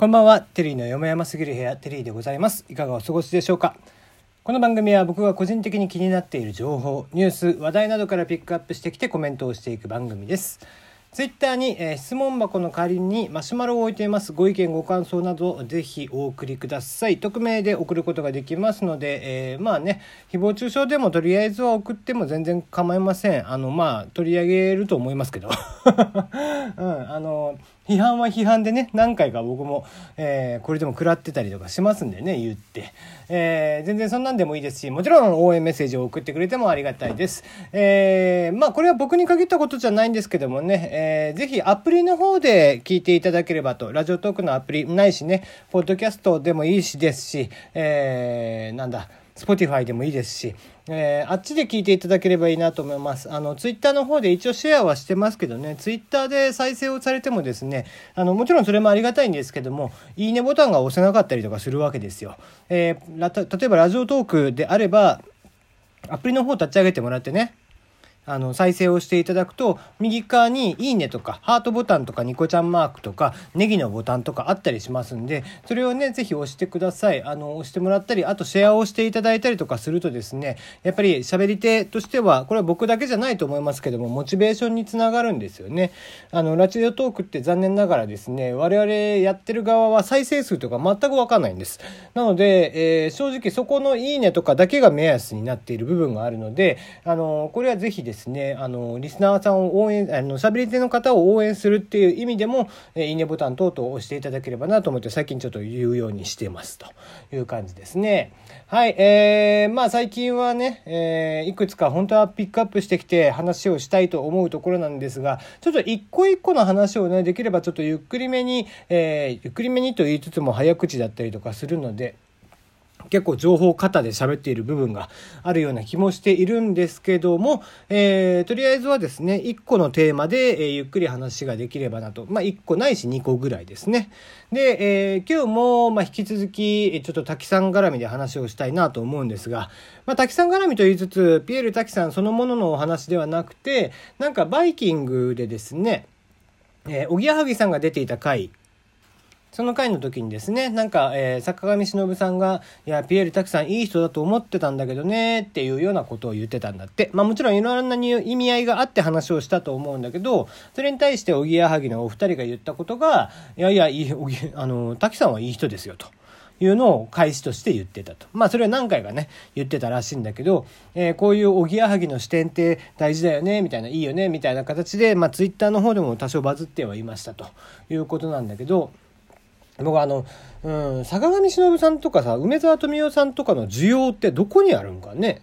こんばんは、テリーのよもやますぎる部屋、テリーでございます。いかがお過ごしでしょうか？この番組は僕が個人的に気になっている情報、ニュース、話題などからピックアップしてきてコメントをしていく番組です。ツイッターに、えー、質問箱の代わりにマシュマロを置いています。ご意見、ご感想などぜひお送りください。匿名で送ることができますので、えー、まあね、誹謗中傷でもとりあえずは送っても全然構いません。あの、まあ、取り上げると思いますけど。うん、あの、批判は批判でね何回か僕も、えー、これでも食らってたりとかしますんでね言って、えー、全然そんなんでもいいですしもちろん応援メッセージを送ってくれてもありがたいです、えー、まあこれは僕に限ったことじゃないんですけどもね、えー、ぜひアプリの方で聞いていただければとラジオトークのアプリないしねポッドキャストでもいいしですし、えー、なんだ Spotify でもいいですし、えー、あっちで聞いていただければいいなと思います。あの、Twitter の方で一応シェアはしてますけどね、Twitter で再生をされてもですね、あの、もちろんそれもありがたいんですけども、いいねボタンが押せなかったりとかするわけですよ。えー、例えばラジオトークであれば、アプリの方立ち上げてもらってね、あの、再生をしていただくと、右側にいいねとか、ハートボタンとか、ニコちゃんマークとか、ネギのボタンとかあったりしますんで、それをね、ぜひ押してください。あの、押してもらったり、あとシェアをしていただいたりとかするとですね、やっぱり喋り手としては、これは僕だけじゃないと思いますけども、モチベーションにつながるんですよね。あの、ラジオトークって残念ながらですね、我々やってる側は再生数とか全くわかんないんです。なので、えー、正直そこのいいねとかだけが目安になっている部分があるので、あの、これはぜひですね、ねあの、リスナーさんを応援、あの、喋り手の方を応援するっていう意味でも、えいいねボタン等々押していただければなと思って最近ちょっと言うようにしてますという感じですね。はい、えー、まあ最近はね、えー、いくつか本当はピックアップしてきて話をしたいと思うところなんですが、ちょっと一個一個の話をね、できればちょっとゆっくりめに、えー、ゆっくりめにと言いつつも早口だったりとかするので、結構情報型で喋っている部分があるような気もしているんですけども、えー、とりあえずはですね、1個のテーマで、えー、ゆっくり話ができればなと。まあ、1個ないし2個ぐらいですね。で、えー、今日も、まあ、引き続き、ちょっと滝さん絡みで話をしたいなと思うんですが、まあ、滝さん絡みと言いつつ、ピエール滝さんそのもののお話ではなくて、なんかバイキングでですね、えー、おぎやはぎさんが出ていた回その回の時にですね、なんか、えー、坂上忍さんが、いや、ピエール滝さんいい人だと思ってたんだけどね、っていうようなことを言ってたんだって。まあもちろんいろんな意味合いがあって話をしたと思うんだけど、それに対しておぎやはぎのお二人が言ったことが、いやいや、いい、おぎ、あの、滝さんはいい人ですよ、と。いうのを開始として言ってたと。まあそれは何回かね、言ってたらしいんだけど、えー、こういうおぎやはぎの視点って大事だよね、みたいな、いいよね、みたいな形で、まあツイッターの方でも多少バズってはいましたということなんだけど、僕あの、うん、坂上忍さんとかさ、梅沢富美男さんとかの需要ってどこにあるんかね。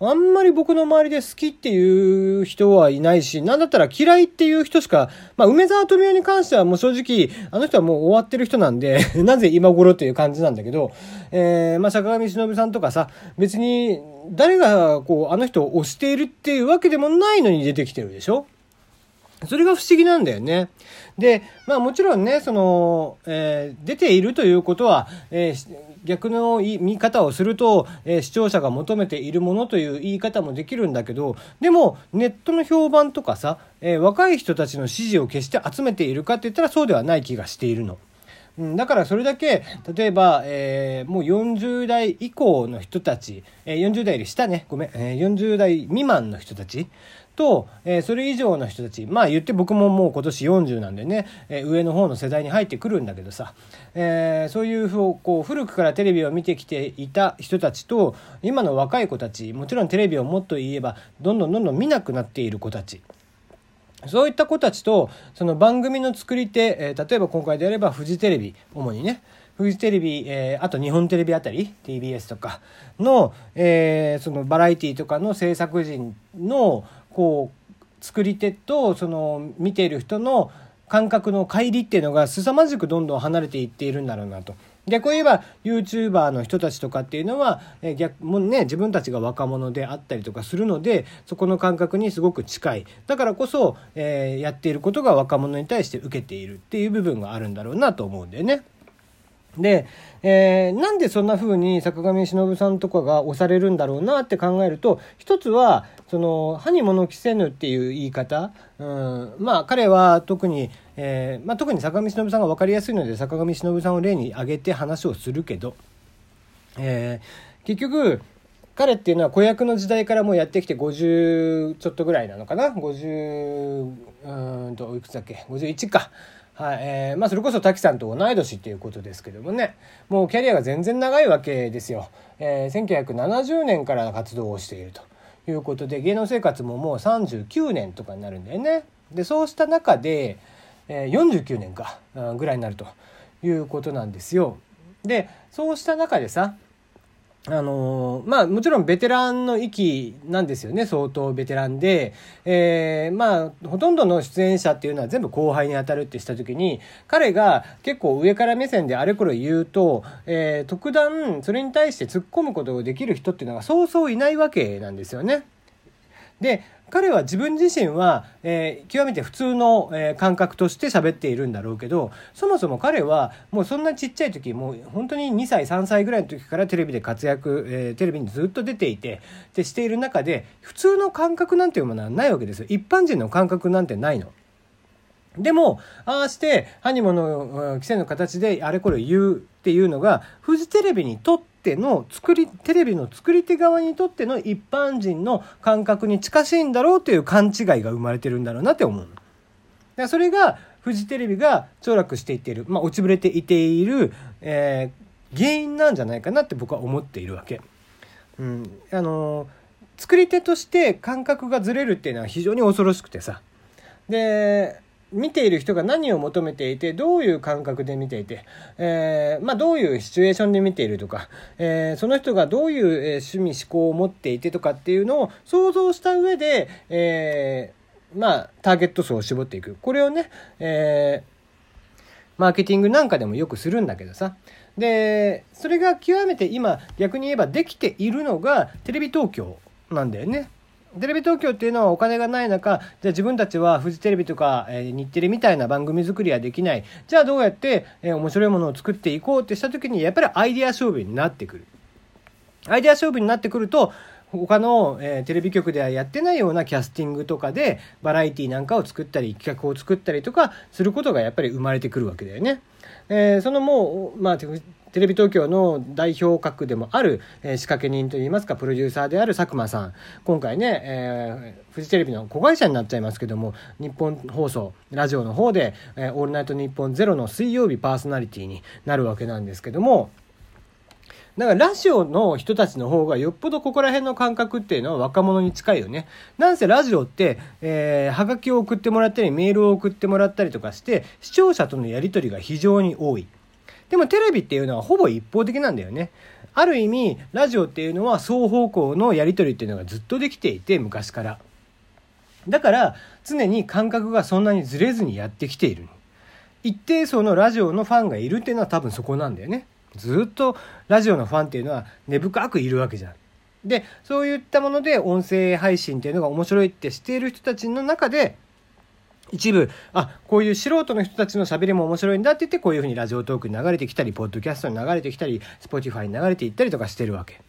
あんまり僕の周りで好きっていう人はいないし、なんだったら嫌いっていう人しか、まあ、梅沢富美男に関してはもう正直、あの人はもう終わってる人なんで なぜ今頃っていう感じなんだけど、えー、まあ、坂上忍さんとかさ、別に、誰が、こう、あの人を推しているっていうわけでもないのに出てきてるでしょそれが不思議なんだよね。で、まあもちろんね、その、えー、出ているということは、えー、逆の見方をすると、えー、視聴者が求めているものという言い方もできるんだけど、でもネットの評判とかさ、え若い人たちの支持を決して集めているかって言ったらそうではない気がしているの。うん、だからそれだけ例えば、えー、もう40代以降の人たち、えー、40代より下ねごめん、えー、40代未満の人たちと、えー、それ以上の人たちまあ言って僕ももう今年40なんでね、えー、上の方の世代に入ってくるんだけどさ、えー、そういうこう古くからテレビを見てきていた人たちと今の若い子たちもちろんテレビをもっと言えばどんどんどんどん見なくなっている子たち。そういった子たちとその番組の作り手、えー、例えば今回であればフジテレビ主にねフジテレビ、えー、あと日本テレビあたり TBS とかの,、えー、そのバラエティとかの制作陣のこう作り手とその見ている人の感覚の乖離っていうのが凄まじくどんどん離れていっているんだろうなと。逆を言えば YouTuber の人たちとかっていうのは、逆もね自分たちが若者であったりとかするのでそこの感覚にすごく近いだからこそ、えー、やっていることが若者に対して受けているっていう部分があるんだろうなと思うんだよね。で、えー、なんでそんな風に坂上忍さんとかが押されるんだろうなって考えると一つはその歯に物着せぬっていう言い方、うん、まあ彼は特に、えーまあ、特に坂上忍さんが分かりやすいので坂上忍さんを例に挙げて話をするけど、えー、結局彼っていうのは子役の時代からもうやってきて50ちょっとぐらいなのかな？50うんといくつだっけ？51か。はいえーまあ、それこそ滝さんと同い年っていうことですけどもね。もうキャリアが全然長いわけですよ、えー、1970年から活動をしているということで芸能生活ももう39年とかになるんだよね。でそうした中で、えー、49年かぐらいになるということなんですよ。でそうした中でさあのまあもちろんベテランの域なんですよね相当ベテランで、えー、まあほとんどの出演者っていうのは全部後輩に当たるってした時に彼が結構上から目線であれこれ言うと、えー、特段それに対して突っ込むことができる人っていうのがそうそういないわけなんですよね。で彼は自分自身は、えー、極めて普通の、えー、感覚として喋っているんだろうけどそもそも彼はもうそんなちっちゃい時もう本当に2歳3歳ぐらいの時からテレビで活躍、えー、テレビにずっと出ていてでしている中で普通の感覚なんていうものはないわけですよ一般人の感覚なんてないの。でも、ああして、ハニモの規制の形であれこれ言うっていうのが、フジテレビにとっての作り、テレビの作り手側にとっての一般人の感覚に近しいんだろうという勘違いが生まれてるんだろうなって思う。だそれが、フジテレビが凋落していっている、まあ、落ちぶれていている、えー、原因なんじゃないかなって僕は思っているわけ。うん。あのー、作り手として感覚がずれるっていうのは非常に恐ろしくてさ。で、見ている人が何を求めていてどういう感覚で見ていて、えー、まあ、どういうシチュエーションで見ているとか、えー、その人がどういう、え趣味思考を持っていてとかっていうのを想像した上で、え、まあ、ターゲット層を絞っていくこれをね、えマーケティングなんかでもよくするんだけどさでそれが極めて今逆に言えばできているのがテレビ東京なんだよね。テレビ東京っていうのはお金がない中、じゃあ自分たちはフジテレビとか、え、日テレみたいな番組作りはできない。じゃあどうやって、え、面白いものを作っていこうってした時に、やっぱりアイデア勝負になってくる。アイデア勝負になってくると、他の、えー、テレビ局ではやってないようなキャスティングとかでバラエティなんかを作ったり企画を作ったりとかすることがやっぱり生まれてくるわけだよね。えー、そのもう、まあ、テレビ東京の代表格でもある、えー、仕掛け人といいますかプロデューサーである佐久間さん今回ね、えー、フジテレビの子会社になっちゃいますけども日本放送ラジオの方で「えー、オールナイトニッポンゼロの水曜日パーソナリティになるわけなんですけどもだからラジオの人たちの方がよっぽどここら辺の感覚っていうのは若者に近いよね。なんせラジオって、えー、はがきを送ってもらったりメールを送ってもらったりとかして視聴者とのやり取りが非常に多い。でもテレビっていうのはほぼ一方的なんだよね。ある意味、ラジオっていうのは双方向のやり取りっていうのがずっとできていて、昔から。だから、常に感覚がそんなにずれずにやってきている。一定層のラジオのファンがいるっていうのは多分そこなんだよね。ずっとラジオのファンっていうのは根深くいるわけじゃん。で、そういったもので音声配信っていうのが面白いってしている人たちの中で、一部、あ、こういう素人の人たちの喋りも面白いんだって言って、こういうふうにラジオトークに流れてきたり、ポッドキャストに流れてきたり、スポティファイに流れていったりとかしてるわけ。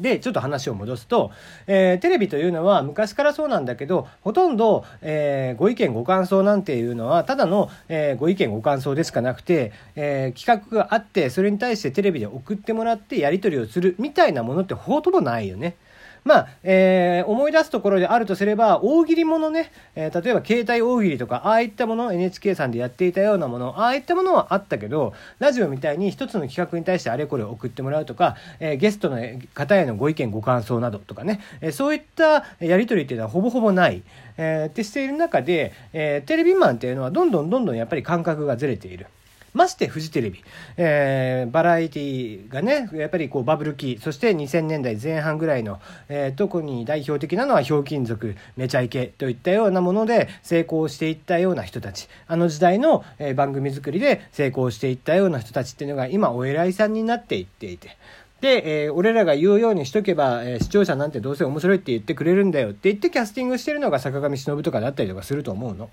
で、ちょっと話を戻すと、えー、テレビというのは昔からそうなんだけど、ほとんど、えー、ご意見ご感想なんていうのは、ただの、えー、ご意見ご感想でしかなくて、え企画があって、それに対してテレビで送ってもらってやり取りをするみたいなものってほとんどないよね。まあ、えー、思い出すところであるとすれば、大喜利ものね、えー、例えば携帯大喜利とか、ああいったもの、NHK さんでやっていたようなもの、ああいったものはあったけど、ラジオみたいに一つの企画に対してあれこれ送ってもらうとか、えー、ゲストの方へのご意見ご感想などとかね、えそういったやり取りっていうのはほぼほぼない、えー、ってしている中で、えテレビマンっていうのはどんどんどんどんやっぱり感覚がずれている。ましてフジテレビ、えー、バラエティがねやっぱりこうバブル期そして2000年代前半ぐらいの、えー、特に代表的なのはひょうきん族めちゃイケといったようなもので成功していったような人たちあの時代の、えー、番組作りで成功していったような人たちっていうのが今お偉いさんになっていっていて。で、えー、俺らが言うようにしとけば、えー、視聴者なんてどうせ面白いって言ってくれるんだよって言ってキャスティングしてるのが坂上忍とかだったりとかすると思うの。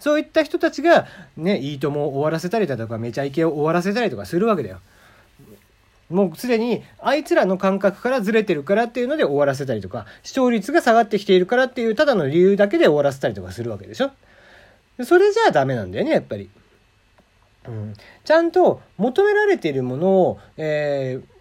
そういった人たちが、ね、いいともを終わらせたりだとか、めちゃイケを終わらせたりとかするわけだよ。もうすでにあいつらの感覚からずれてるからっていうので終わらせたりとか、視聴率が下がってきているからっていうただの理由だけで終わらせたりとかするわけでしょ。それじゃあダメなんだよね、やっぱり。うん、ちゃんと求められているものを、えー、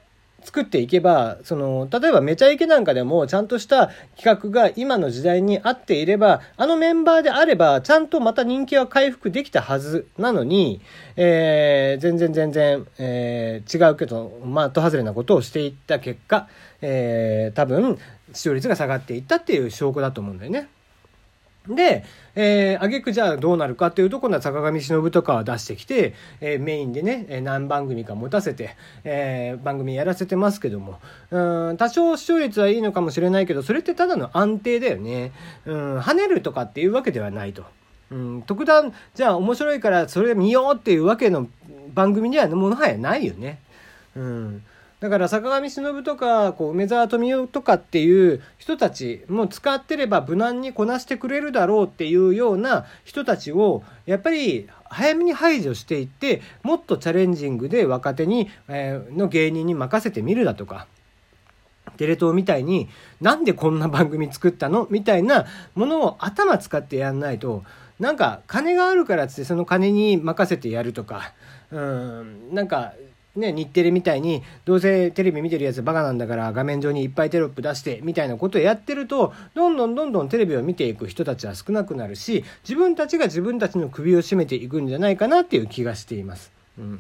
作っていけば、その、例えばめちゃイケなんかでもちゃんとした企画が今の時代に合っていれば、あのメンバーであれば、ちゃんとまた人気は回復できたはずなのに、えー、全然全然、えー、違うけど、まあ、と外れなことをしていった結果、えー、多分、視聴率が下がっていったっていう証拠だと思うんだよね。で、えー、挙句じゃあどうなるかっていうと、今度は坂上忍とかは出してきて、えー、メインでね、何番組か持たせて、えー、番組やらせてますけども、うん、多少視聴率はいいのかもしれないけど、それってただの安定だよね。うん、跳ねるとかっていうわけではないと。うん、特段、じゃあ面白いからそれ見ようっていうわけの番組にはもはやないよね。うん。だから坂上忍とかこう梅沢富美男とかっていう人たちも使ってれば無難にこなしてくれるだろうっていうような人たちをやっぱり早めに排除していってもっとチャレンジングで若手に、えー、の芸人に任せてみるだとか。テレ東みたいになんでこんな番組作ったのみたいなものを頭使ってやんないとなんか金があるからっつってその金に任せてやるとかうんなんかね、日テレみたいにどうせテレビ見てるやつバカなんだから画面上にいっぱいテロップ出してみたいなことをやってるとどんどんどんどんテレビを見ていく人たちは少なくなるし自分たちが自分たちの首を絞めていくんじゃないかなっていう気がしています。うん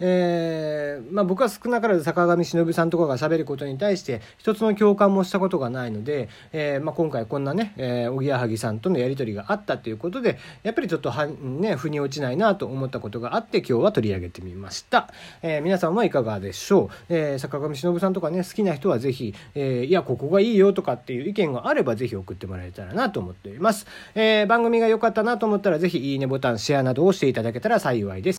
えー、まあ、僕は少なからず坂上忍さんとかが喋ることに対して一つの共感もしたことがないので、えー、まあ、今回こんなね、えー、おぎやはぎさんとのやり取りがあったということでやっぱりちょっとは、ね、腑に落ちないなと思ったことがあって今日は取り上げてみました、え皆さんはいかがでしょう、え坂上忍さんとかね好きな人はぜひ、えいやここがいいよとかっていう意見があればぜひ送ってもらえたらなと思っております、え番組が良かったなと思ったらぜひいいねボタンシェアなどをしていただけたら幸いです。